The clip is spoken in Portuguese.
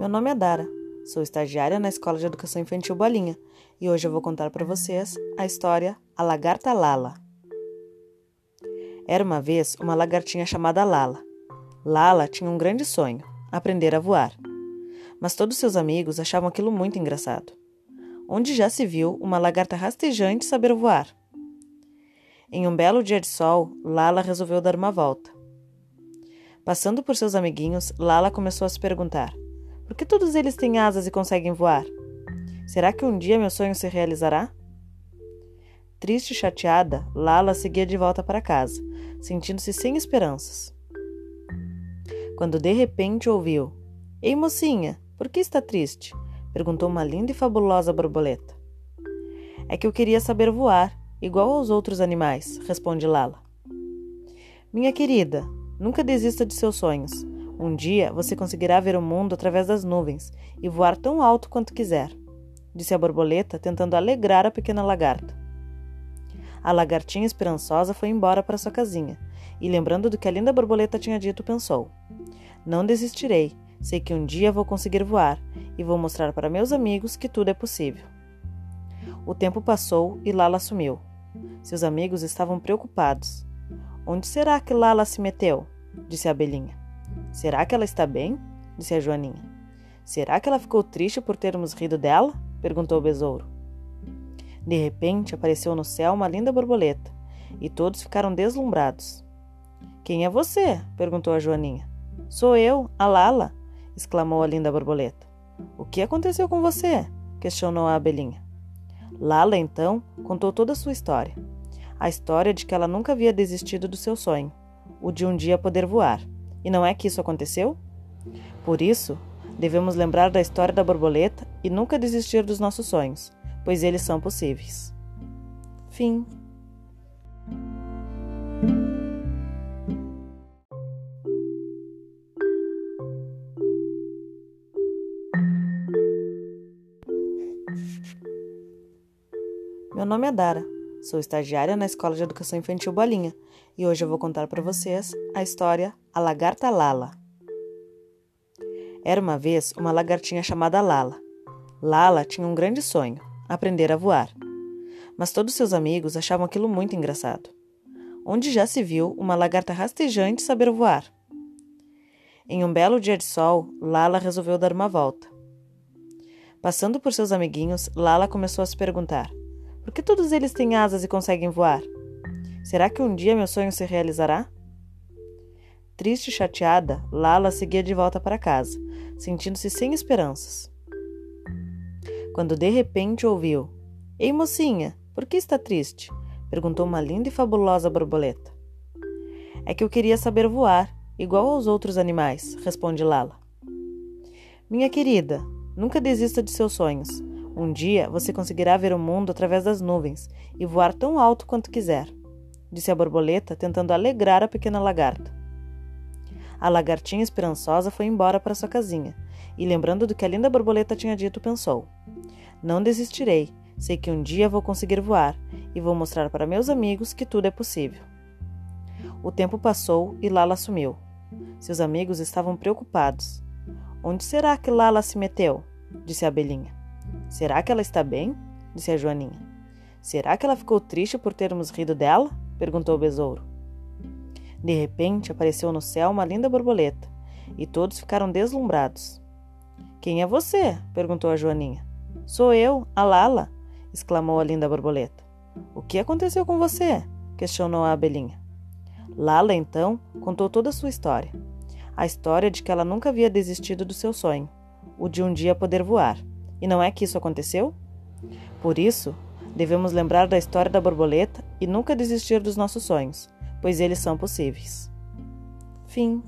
Meu nome é Dara, sou estagiária na Escola de Educação Infantil Bolinha e hoje eu vou contar para vocês a história A Lagarta Lala. Era uma vez uma lagartinha chamada Lala. Lala tinha um grande sonho: aprender a voar. Mas todos seus amigos achavam aquilo muito engraçado. Onde já se viu uma lagarta rastejante saber voar? Em um belo dia de sol, Lala resolveu dar uma volta. Passando por seus amiguinhos, Lala começou a se perguntar: por que todos eles têm asas e conseguem voar? Será que um dia meu sonho se realizará? Triste e chateada, Lala seguia de volta para casa, sentindo-se sem esperanças. Quando de repente ouviu: Ei, mocinha, por que está triste? perguntou uma linda e fabulosa borboleta. É que eu queria saber voar, igual aos outros animais, responde Lala. Minha querida, nunca desista de seus sonhos. Um dia você conseguirá ver o mundo através das nuvens e voar tão alto quanto quiser, disse a borboleta, tentando alegrar a pequena lagarta. A lagartinha esperançosa foi embora para sua casinha e, lembrando do que a linda borboleta tinha dito, pensou: Não desistirei, sei que um dia vou conseguir voar e vou mostrar para meus amigos que tudo é possível. O tempo passou e Lala sumiu. Seus amigos estavam preocupados. Onde será que Lala se meteu? disse a abelhinha. Será que ela está bem? disse a Joaninha. Será que ela ficou triste por termos rido dela? perguntou o besouro. De repente apareceu no céu uma linda borboleta e todos ficaram deslumbrados. Quem é você? perguntou a Joaninha. Sou eu, a Lala, exclamou a linda borboleta. O que aconteceu com você? questionou a abelhinha. Lala, então, contou toda a sua história. A história de que ela nunca havia desistido do seu sonho, o de um dia poder voar. E não é que isso aconteceu? Por isso, devemos lembrar da história da borboleta e nunca desistir dos nossos sonhos, pois eles são possíveis. Fim. Meu nome é Dara. Sou estagiária na Escola de Educação Infantil Bolinha e hoje eu vou contar para vocês a história A Lagarta Lala. Era uma vez uma lagartinha chamada Lala. Lala tinha um grande sonho: aprender a voar. Mas todos seus amigos achavam aquilo muito engraçado. Onde já se viu uma lagarta rastejante saber voar? Em um belo dia de sol, Lala resolveu dar uma volta. Passando por seus amiguinhos, Lala começou a se perguntar: por que todos eles têm asas e conseguem voar? Será que um dia meu sonho se realizará? Triste e chateada, Lala seguia de volta para casa, sentindo-se sem esperanças. Quando de repente ouviu: Ei, mocinha, por que está triste? perguntou uma linda e fabulosa borboleta. É que eu queria saber voar, igual aos outros animais, responde Lala. Minha querida, nunca desista de seus sonhos. Um dia você conseguirá ver o mundo através das nuvens e voar tão alto quanto quiser, disse a borboleta, tentando alegrar a pequena lagarta. A lagartinha esperançosa foi embora para sua casinha e, lembrando do que a linda borboleta tinha dito, pensou: Não desistirei, sei que um dia vou conseguir voar e vou mostrar para meus amigos que tudo é possível. O tempo passou e Lala sumiu. Seus amigos estavam preocupados. Onde será que Lala se meteu? disse a abelhinha. Será que ela está bem? disse a Joaninha. Será que ela ficou triste por termos rido dela? perguntou o besouro. De repente apareceu no céu uma linda borboleta e todos ficaram deslumbrados. Quem é você? perguntou a Joaninha. Sou eu, a Lala, exclamou a linda borboleta. O que aconteceu com você? questionou a abelhinha. Lala, então, contou toda a sua história. A história de que ela nunca havia desistido do seu sonho, o de um dia poder voar. E não é que isso aconteceu? Por isso, devemos lembrar da história da borboleta e nunca desistir dos nossos sonhos, pois eles são possíveis. Fim.